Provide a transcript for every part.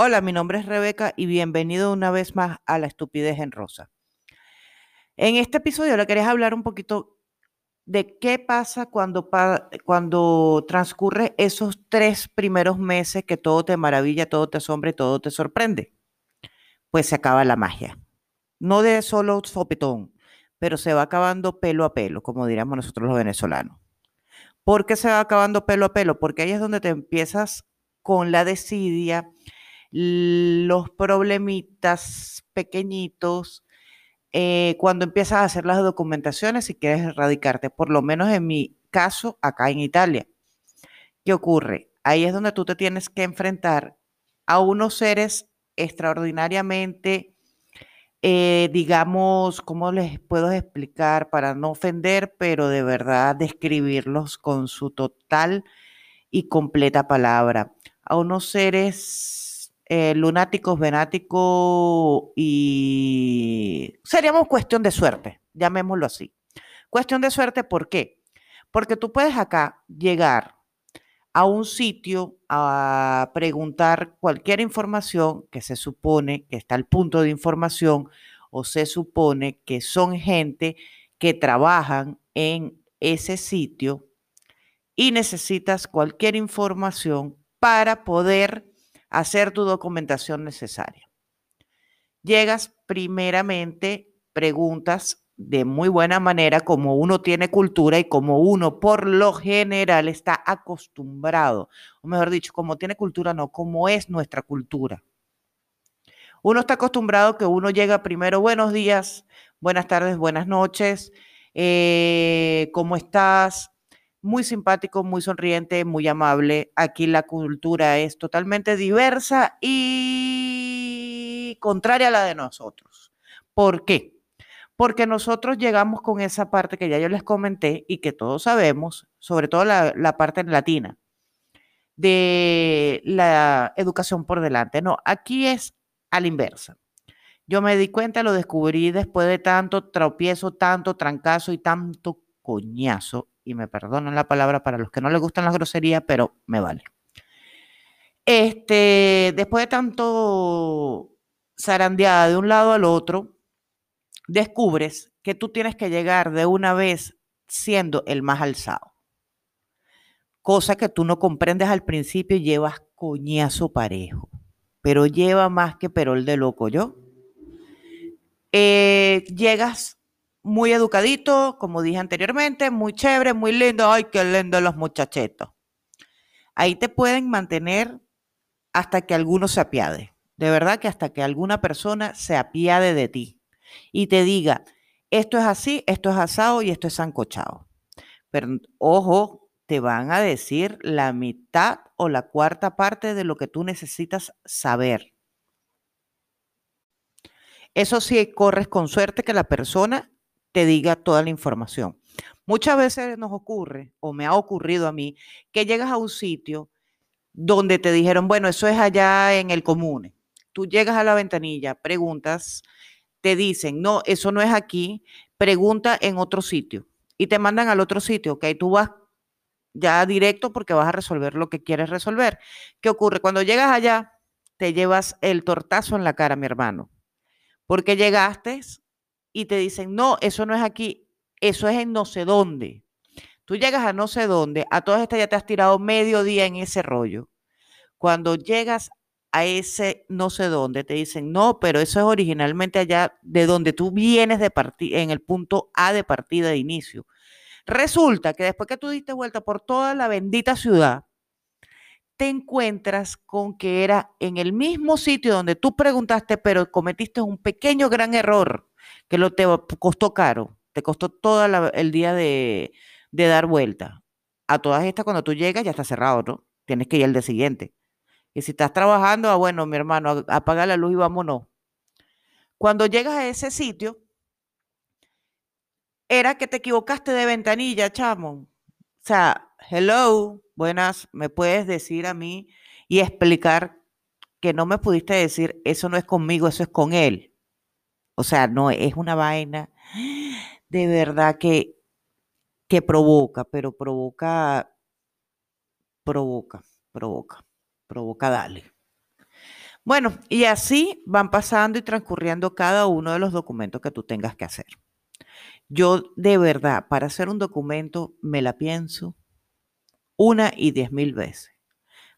Hola, mi nombre es Rebeca y bienvenido una vez más a La Estupidez en Rosa. En este episodio le quería hablar un poquito de qué pasa cuando, cuando transcurre esos tres primeros meses que todo te maravilla, todo te asombra y todo te sorprende. Pues se acaba la magia. No de solo sopetón, pero se va acabando pelo a pelo, como diríamos nosotros los venezolanos. ¿Por qué se va acabando pelo a pelo? Porque ahí es donde te empiezas con la desidia, los problemitas pequeñitos, eh, cuando empiezas a hacer las documentaciones y quieres erradicarte, por lo menos en mi caso, acá en Italia. ¿Qué ocurre? Ahí es donde tú te tienes que enfrentar a unos seres extraordinariamente, eh, digamos, ¿cómo les puedo explicar para no ofender, pero de verdad describirlos con su total y completa palabra? A unos seres eh, lunáticos, venáticos y seríamos cuestión de suerte, llamémoslo así. Cuestión de suerte, ¿por qué? Porque tú puedes acá llegar a un sitio a preguntar cualquier información que se supone que está al punto de información o se supone que son gente que trabajan en ese sitio y necesitas cualquier información para poder hacer tu documentación necesaria. Llegas primeramente, preguntas de muy buena manera como uno tiene cultura y como uno por lo general está acostumbrado, o mejor dicho, como tiene cultura, no, como es nuestra cultura. Uno está acostumbrado que uno llega primero, buenos días, buenas tardes, buenas noches, eh, ¿cómo estás? Muy simpático, muy sonriente, muy amable. Aquí la cultura es totalmente diversa y contraria a la de nosotros. ¿Por qué? Porque nosotros llegamos con esa parte que ya yo les comenté y que todos sabemos, sobre todo la, la parte latina, de la educación por delante. No, aquí es a la inversa. Yo me di cuenta, lo descubrí después de tanto tropiezo, tanto trancazo y tanto coñazo y me perdonan la palabra para los que no les gustan las groserías, pero me vale. Este, después de tanto zarandeada de un lado al otro, descubres que tú tienes que llegar de una vez siendo el más alzado. Cosa que tú no comprendes al principio y llevas coñazo parejo, pero lleva más que perol de loco yo. Eh, llegas muy educadito, como dije anteriormente, muy chévere, muy lindo. Ay, qué lindo los muchachetos. Ahí te pueden mantener hasta que alguno se apiade. De verdad que hasta que alguna persona se apiade de ti y te diga, esto es así, esto es asado y esto es sancochado. Pero ojo, te van a decir la mitad o la cuarta parte de lo que tú necesitas saber. Eso sí, corres con suerte que la persona te diga toda la información. Muchas veces nos ocurre, o me ha ocurrido a mí, que llegas a un sitio donde te dijeron, bueno, eso es allá en el comune. Tú llegas a la ventanilla, preguntas, te dicen, no, eso no es aquí, pregunta en otro sitio y te mandan al otro sitio, ok, tú vas ya directo porque vas a resolver lo que quieres resolver. ¿Qué ocurre? Cuando llegas allá, te llevas el tortazo en la cara, mi hermano, porque llegaste y te dicen, no, eso no es aquí, eso es en no sé dónde. Tú llegas a no sé dónde, a todas estas ya te has tirado medio día en ese rollo. Cuando llegas a ese no sé dónde, te dicen, no, pero eso es originalmente allá de donde tú vienes de en el punto A de partida de inicio. Resulta que después que tú diste vuelta por toda la bendita ciudad, te encuentras con que era en el mismo sitio donde tú preguntaste, pero cometiste un pequeño gran error que lo te costó caro, te costó todo el día de, dar vuelta. A todas estas, cuando tú llegas, ya está cerrado, ¿no? Tienes que ir al día siguiente. Y si estás trabajando, ah, bueno, mi hermano, apaga la luz y vámonos. Cuando llegas a ese sitio, era que te equivocaste de ventanilla, chamo. O sea, hello, buenas, ¿me puedes decir a mí y explicar que no me pudiste decir, eso no es conmigo, eso es con él? O sea, no es una vaina de verdad que, que provoca, pero provoca, provoca, provoca, provoca, dale. Bueno, y así van pasando y transcurriendo cada uno de los documentos que tú tengas que hacer. Yo de verdad, para hacer un documento, me la pienso una y diez mil veces.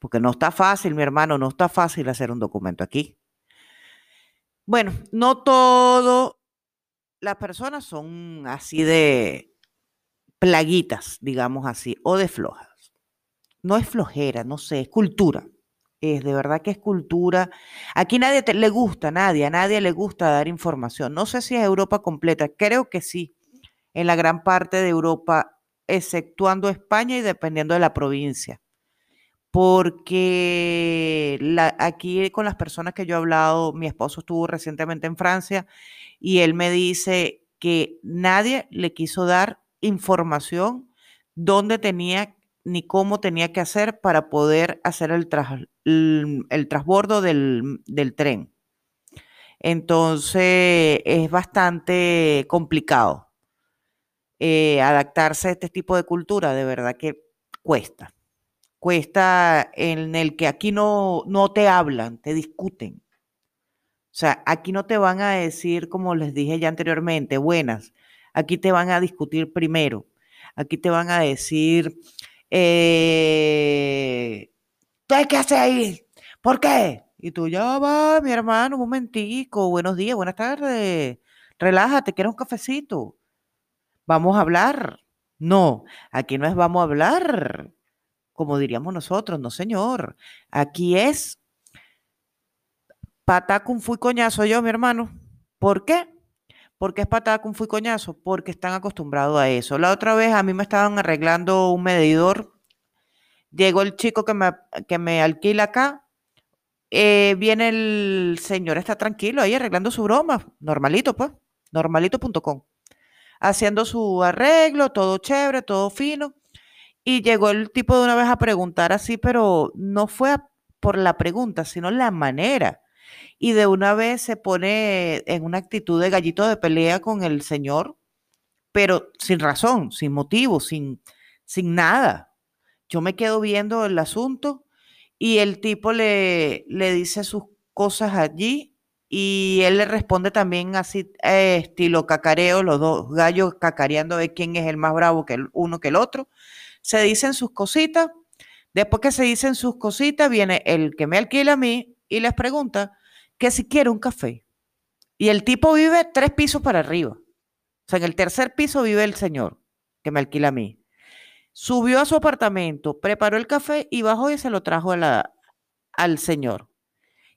Porque no está fácil, mi hermano, no está fácil hacer un documento aquí. Bueno, no todo las personas son así de plaguitas, digamos así, o de flojas. No es flojera, no sé, es cultura. Es de verdad que es cultura. Aquí nadie le gusta, nadie, a nadie le gusta dar información. No sé si es Europa completa, creo que sí, en la gran parte de Europa, exceptuando España y dependiendo de la provincia. Porque aquí con las personas que yo he hablado, mi esposo estuvo recientemente en Francia y él me dice que nadie le quiso dar información dónde tenía ni cómo tenía que hacer para poder hacer el, el, transbordo del, tren. Entonces es bastante complicado eh, adaptarse a este tipo de cultura, de verdad que cuesta. Cuesta en el que aquí no, no te hablan, te discuten. O sea, aquí no te van a decir, como les dije ya anteriormente, buenas, Aquí te van a discutir primero. Aquí te van a decir, eh, qué haces ahí? ¿Por qué? Y tú, ya va, mi hermano, un momentico, buenos días, buenas tardes, relájate, quiero un cafecito. Vamos a hablar. No, aquí no es vamos a hablar, como diríamos nosotros, no señor. Aquí es patacum fui coñazo yo, mi hermano. ¿Por qué? ¿Por qué es patada con coñazo? Porque están acostumbrados a eso. La otra vez a mí me estaban arreglando un medidor. Llegó el chico que me, que me alquila acá. Eh, viene el señor, está tranquilo ahí arreglando su broma. Normalito, pues. Normalito.com. Haciendo su arreglo, todo chévere, todo fino. Y llegó el tipo de una vez a preguntar así, pero no fue por la pregunta, sino la manera y de una vez se pone en una actitud de gallito de pelea con el señor, pero sin razón, sin motivo, sin, sin nada. Yo me quedo viendo el asunto y el tipo le, le dice sus cosas allí y él le responde también así, eh, estilo cacareo, los dos gallos cacareando de quién es el más bravo que el uno que el otro. Se dicen sus cositas. Después que se dicen sus cositas, viene el que me alquila a mí y les pregunta, que si quiere un café. Y el tipo vive tres pisos para arriba. O sea, en el tercer piso vive el señor que me alquila a mí. Subió a su apartamento, preparó el café y bajó y se lo trajo a la, al señor.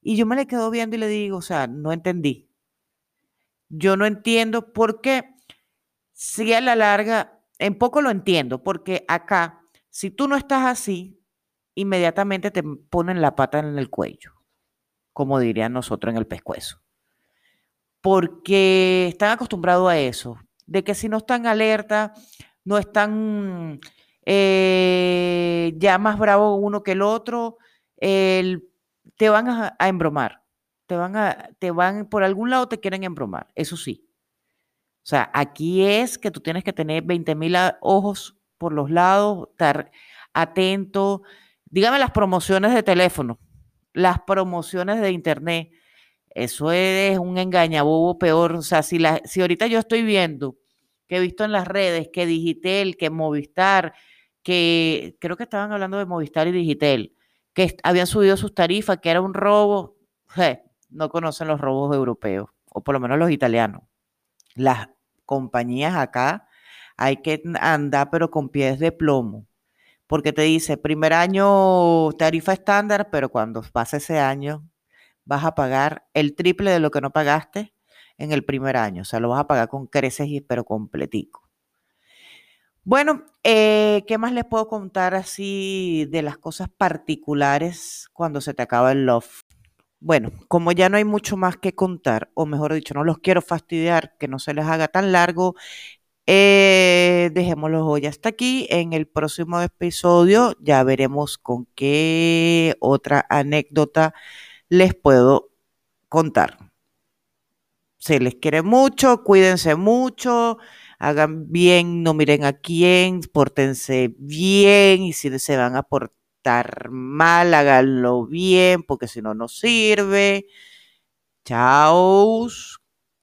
Y yo me le quedo viendo y le digo, o sea, no entendí. Yo no entiendo por qué, si a la larga, en poco lo entiendo, porque acá, si tú no estás así, inmediatamente te ponen la pata en el cuello como dirían nosotros en el pescuezo. Porque están acostumbrados a eso, de que si no están alerta, no están eh, ya más bravos uno que el otro, te van a, embromar, te van a, te van, por algún lado te quieren embromar, eso sí. O sea, aquí es que tú tienes que tener 20 mil ojos por los lados, estar atento. Dígame las promociones de teléfono las promociones de internet. Eso es un engañabobo peor. O sea, si, la, si ahorita yo estoy viendo, que he visto en las redes, que Digitel, que Movistar, que creo que estaban hablando de Movistar y Digitel, que habían subido sus tarifas, que era un robo, no conocen los robos europeos, o por lo menos los italianos. Las compañías acá hay que andar pero con pies de plomo porque te dice, primer año tarifa estándar, pero cuando pase ese año vas a pagar el triple de lo que no pagaste en el primer año. O sea, lo vas a pagar con creces y pero completico. Bueno, eh, ¿qué más les puedo contar así de las cosas particulares cuando se te acaba el love? Bueno, como ya no hay mucho más que contar, o mejor dicho, no los quiero fastidiar, que no se les haga tan largo, eh, hoy hasta aquí. En el próximo episodio ya veremos con qué otra anécdota les puedo contar. Se les quiere mucho, cuídense mucho, hagan bien, no miren a quién, pórtense bien y si se van a portar estar mal, háganlo bien, porque si no, no sirve. Chao.